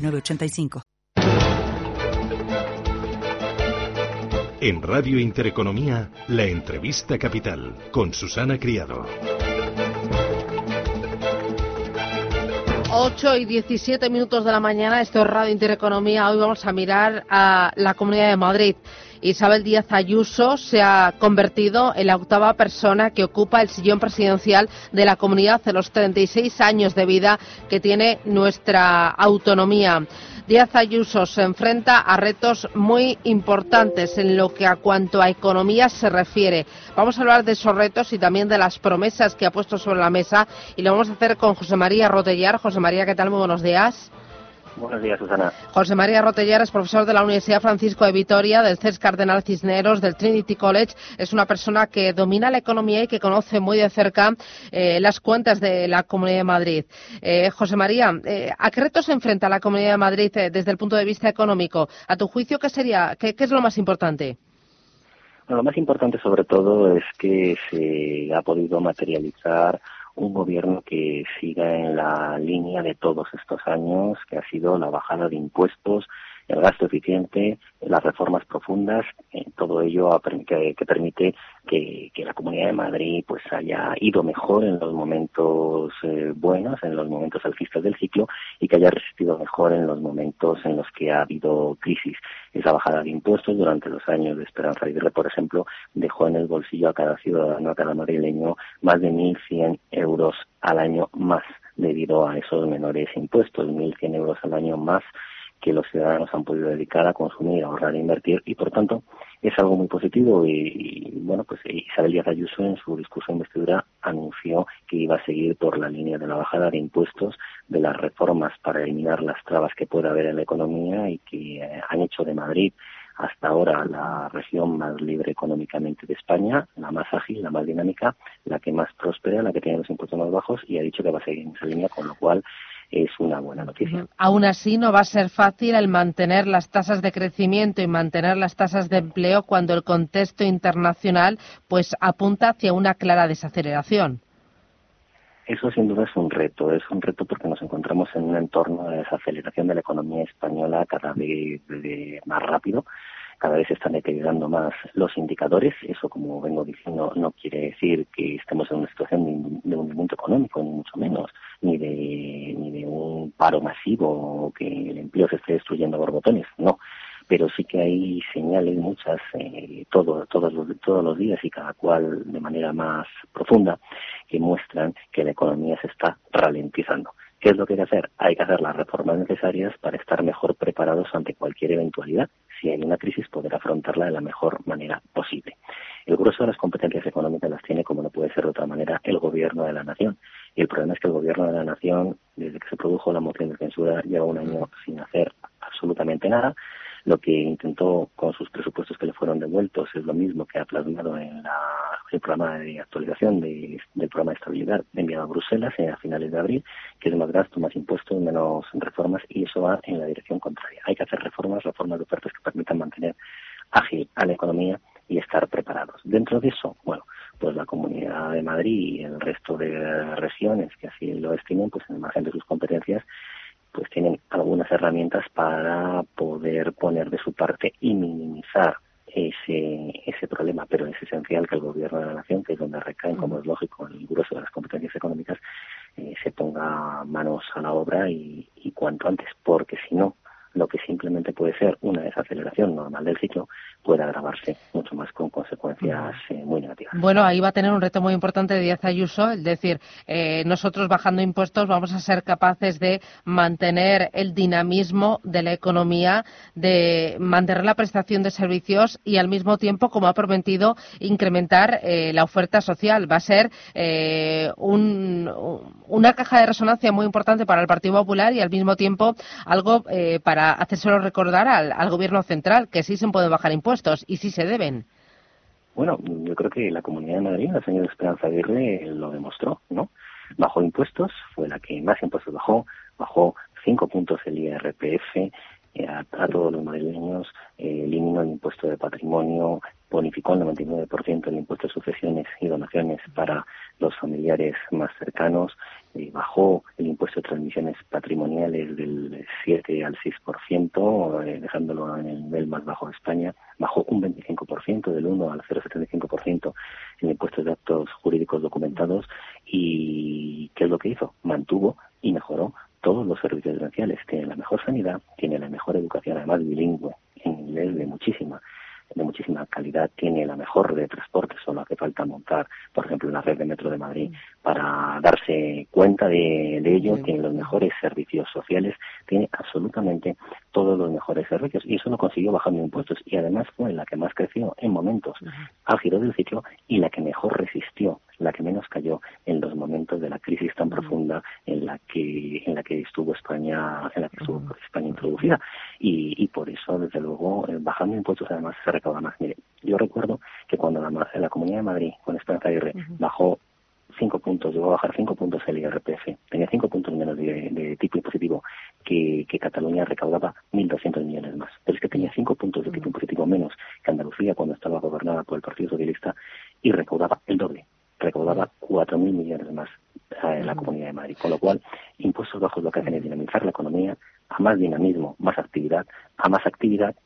906985. En Radio Intereconomía, la entrevista capital con Susana Criado. 8 y 17 minutos de la mañana, esto es Radio Intereconomía. Hoy vamos a mirar a la Comunidad de Madrid. Isabel Díaz Ayuso se ha convertido en la octava persona que ocupa el sillón presidencial de la comunidad en los 36 años de vida que tiene nuestra autonomía. Díaz Ayuso se enfrenta a retos muy importantes en lo que a cuanto a economía se refiere. Vamos a hablar de esos retos y también de las promesas que ha puesto sobre la mesa y lo vamos a hacer con José María Rotellar. José María, ¿qué tal? Muy buenos días. Buenos días, Susana. José María Rotellar es profesor de la Universidad Francisco de Vitoria, del CES Cardenal Cisneros, del Trinity College. Es una persona que domina la economía y que conoce muy de cerca eh, las cuentas de la Comunidad de Madrid. Eh, José María, eh, ¿a qué retos se enfrenta la Comunidad de Madrid desde el punto de vista económico? A tu juicio, ¿qué sería, qué, qué es lo más importante? Bueno, lo más importante, sobre todo, es que se ha podido materializar un gobierno que siga en la línea de todos estos años, que ha sido la bajada de impuestos, el gasto eficiente, las reformas profundas, eh, todo ello que, que permite que, la Comunidad de Madrid pues haya ido mejor en los momentos eh, buenos, en los momentos alcistas del ciclo y que haya resistido mejor en los momentos en los que ha habido crisis. Esa bajada de impuestos durante los años de Esperanza Aguirre, por ejemplo, dejó en el bolsillo a cada ciudadano, a cada madrileño, más de 1.100 euros al año más debido a esos menores impuestos, 1.100 euros al año más que los ciudadanos han podido dedicar a consumir, a ahorrar e invertir y por tanto es algo muy positivo y, bueno pues Isabel Díaz Ayuso en su discurso de investidura anunció que iba a seguir por la línea de la bajada de impuestos, de las reformas para eliminar las trabas que pueda haber en la economía y que eh, han hecho de Madrid hasta ahora la región más libre económicamente de España, la más ágil, la más dinámica, la que más próspera, la que tiene los impuestos más bajos y ha dicho que va a seguir en esa línea, con lo cual es una buena noticia. Aún así, no va a ser fácil el mantener las tasas de crecimiento y mantener las tasas de empleo cuando el contexto internacional pues apunta hacia una clara desaceleración. Eso sin duda es un reto, es un reto porque nos encontramos en un entorno de desaceleración de la economía española cada vez más rápido cada vez se están deteriorando más los indicadores. Eso, como vengo diciendo, no quiere decir que estemos en una situación de, hundimiento económico, ni mucho menos, ni de, ni de un paro masivo o que el empleo se esté destruyendo por botones. No pero sí que hay señales muchas eh, todo, todos, todos los días y cada cual de manera más profunda que muestran que la economía se está ralentizando. ¿Qué es lo que hay que hacer? Hay que hacer las reformas necesarias para estar mejor preparados ante cualquier eventualidad. Si hay una crisis, poder afrontarla de la mejor manera posible. El grueso de las competencias económicas las tiene, como no puede ser de otra manera, el gobierno de la nación. Y el problema es que el gobierno de la nación, desde que se produjo la moción de censura, lleva un año sin hacer absolutamente nada lo que intentó con sus presupuestos que le fueron devueltos es lo mismo que ha plasmado en el programa de actualización del programa de estabilidad enviado a Bruselas a finales de abril, que es más gasto, más impuestos, menos reformas, y eso va en la dirección contraria. Hay que hacer reformas, reformas de ofertas que permitan mantener ágil a la economía y estar preparados. Dentro de eso, bueno, pues la Comunidad de Madrid y el resto de regiones que así lo estimen, pues en el margen de sus competencias, pues tienen algunas herramientas para poder poner de su parte y minimizar ese, ese problema, pero es esencial que el gobierno de la nación, que es donde recaen, como es lógico, el grueso de las competencias económicas, eh, se ponga manos a la obra y, y cuanto antes, porque si no, lo que simplemente puede ser una desaceleración normal del ciclo puede agravarse mucho más consecuencias eh, muy negativas. Bueno, ahí va a tener un reto muy importante de Díaz Ayuso, es decir, eh, nosotros bajando impuestos vamos a ser capaces de mantener el dinamismo de la economía, de mantener la prestación de servicios y al mismo tiempo, como ha prometido, incrementar eh, la oferta social. Va a ser una caja de resonancia muy importante para el Partido Popular y al mismo tiempo algo para hacérselo recordar al, Gobierno central, que sí se pueden bajar impuestos y si se deben? Bueno, yo creo que la Comunidad de Madrid, la señora Esperanza Aguirre, lo demostró, ¿no? Bajó impuestos, fue la que más impuestos bajó, bajó cinco puntos el IRPF, eh, a, todos los madrileños, eh, eliminó el impuesto de patrimonio, bonificó el 99% el impuesto de sucesiones y donaciones para los familiares más cercanos, eh, bajó el impuesto de transmisiones patrimoniales del 7 al 6%, eh, dejándolo en el nivel más bajo de España, bajó un 25%, del 1 al 0,75% el impuesto de actos jurídicos documentados y ¿qué es lo que hizo? Mantuvo y mejoró todos los servicios esenciales. Tiene la mejor sanidad, tiene la mejor educación, además bilingüe, en inglés de muchísima de muchísima calidad, tiene la mejor red de transporte, solo hace falta montar, por ejemplo, la red de metro de Madrid para darse cuenta de, ello, tiene los mejores servicios sociales, tiene absolutamente todos los mejores servicios y eso lo consiguió bajando impuestos y además fue la que más creció en momentos al giro del ciclo y la que mejor resistió, la que menos cayó en los momentos de la crisis tan profunda en la que en la que estuvo España en la que estuvo España introducida. Y, y por eso desde luego eh, bajando impuestos además se más. Mire, yo recuerdo que cuando la, la Comunidad de Madrid, con Esperanza Aguirre, bajó cinco puntos, llegó a bajar cinco puntos el IRPF, tenía cinco puntos menos de, tipo impositivo que, que Cataluña recaudaba 1.200 millones más. Pero es que tenía cinco puntos de tipo impositivo menos que Andalucía cuando estaba gobernada por el Partido Socialista y recaudaba el doble, recaudaba 4.000 millones más en la Comunidad de Madrid. Con lo cual, impuestos bajos lo que hacen es dinamizar la economía, a más dinamismo, más actividad, a más actividad,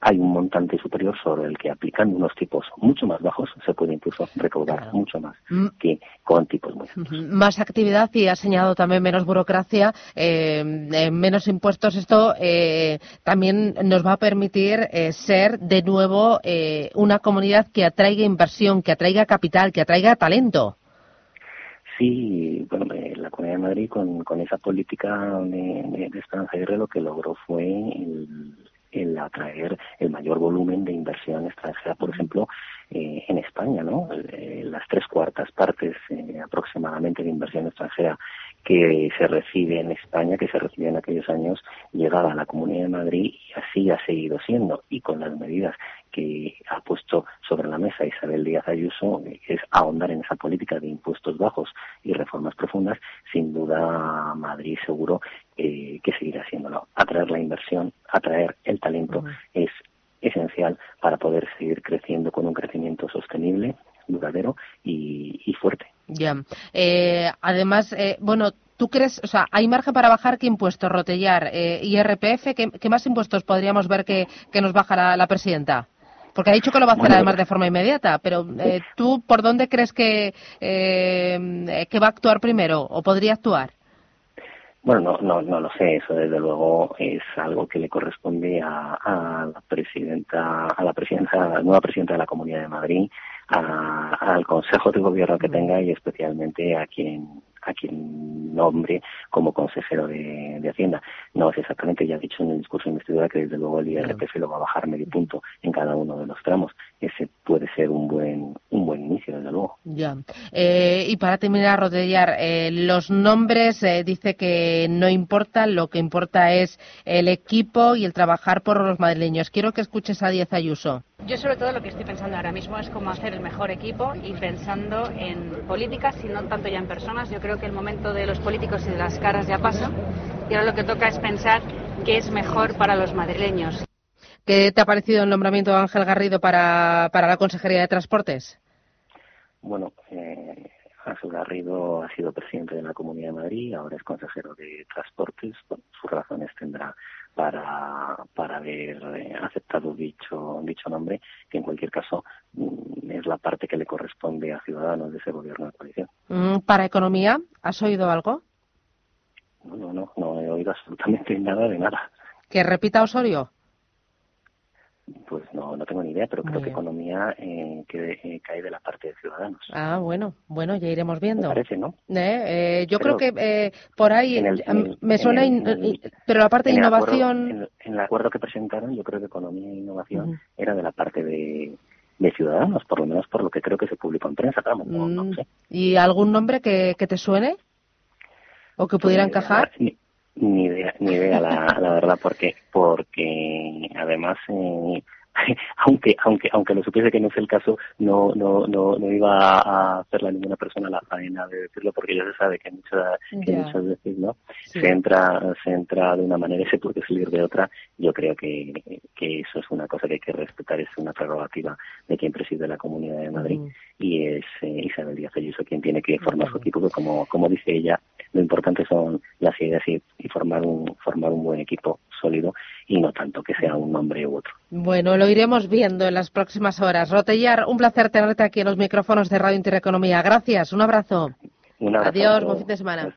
hay un montante superior sobre el que aplicando unos tipos mucho más bajos se puede incluso recaudar mucho más mm. que con tipos muy altos. Más actividad y ha señalado también menos burocracia, eh, eh, menos impuestos. Esto eh, también nos va a permitir ser de nuevo una comunidad que atraiga inversión, que atraiga capital, que atraiga talento. Sí, bueno, la Comunidad de Madrid con, con esa política de, de, Esperanza lo que logró fue el, el atraer el mayor volumen de inversión extranjera, por ejemplo, eh, en España, ¿no? Eh, las tres cuartas partes eh, aproximadamente de inversión extranjera que se recibe en España, que se recibe en aquellos años, llegaba a la Comunidad de Madrid y así ha seguido siendo. Y con las medidas que ha puesto sobre la mesa Isabel Díaz Ayuso, es ahondar en esa política de impuestos bajos y reformas profundas, sin duda Madrid seguro que seguirá haciéndolo. Atraer la inversión, atraer el talento es esencial para poder seguir creciendo con un crecimiento sostenible, duradero y fuerte. Ya. Eh, además, eh, bueno, ¿tú crees, o sea, hay margen para bajar qué impuestos, Rotellar, eh, IRPF? ¿qué, más impuestos podríamos ver que, nos bajará la presidenta? Porque ha dicho que lo va a hacer además de forma inmediata, pero eh, ¿tú por dónde crees que, que va a actuar primero o podría actuar? Bueno, no, no, no lo sé. Eso desde luego es algo que le corresponde a, a la presidenta, a la presidenta, a la nueva presidenta de la Comunidad de Madrid, al Consejo de Gobierno que tenga y especialmente a quien a quien nombre como consejero de, Hacienda. No es exactamente, ya he dicho en el discurso de investidura que desde luego el IRPF lo va a bajar medio punto en cada uno de los tramos. Ese puede ser un buen un buen inicio, desde luego. Ya. Eh, y para terminar, Rodellar, eh, los nombres eh, dice que no importa, lo que importa es el equipo y el trabajar por los madrileños. Quiero que escuches a Diez Ayuso. Yo sobre todo lo que estoy pensando ahora mismo es cómo hacer el mejor equipo y pensando en políticas y no tanto ya en personas. Yo creo que el momento de los políticos y de las caras ya pasa y ahora lo que toca es pensar qué es mejor para los madrileños. ¿Qué te ha parecido el nombramiento de Ángel Garrido para, para la Consejería de Transportes? Bueno, eh, Ángel Garrido ha sido presidente de la Comunidad de Madrid, ahora es consejero de Transportes. sus razones tendrá para, para haber eh, aceptado dicho, dicho nombre, que en cualquier caso mm, es la parte que le corresponde a Ciudadanos de ese gobierno de coalición. Mm, ¿Para economía? ¿Has oído algo? No, no, no, no he oído absolutamente nada de nada. ¿Que repita Osorio? Pues no, tengo ni idea, pero creo que economía eh, que, eh, cae de la parte de ciudadanos. Ah, bueno, bueno, ya iremos viendo. Me parece, ¿no? Eh, eh yo creo que eh, por ahí me suena, pero la parte de innovación. en, el acuerdo que presentaron, yo creo que economía e innovación era de la parte de, de ciudadanos, por lo menos por lo que creo que se publicó en prensa, claro, no, no mm, sé. ¿Y algún nombre que, que te suene? ¿O que pudiera encajar? Ni idea, ni idea la, la verdad, porque, porque además eh, aunque aunque aunque lo supiese que no es el caso no no no, no iba a hacerle a ninguna persona la faena de decirlo porque ya se sabe que muchas que muchas veces no se entra se entra de una manera y se puede salir de otra. Yo creo que, que eso es una cosa que hay que respetar es una prerrogativa de quien preside la Comunidad de Madrid y es eh, Isabel Díaz Ayuso quien tiene que formar su equipo que como como dice ella lo importante son las ideas y, y formar un formar un buen equipo sólido y no tanto que sea un nombre u otro. Bueno, lo iremos viendo en las próximas horas. Rotellar, un placer tenerte aquí en los micrófonos de Radio Intereconomía. Gracias, un abrazo. Un abrazo. Adiós, buen fin de semana.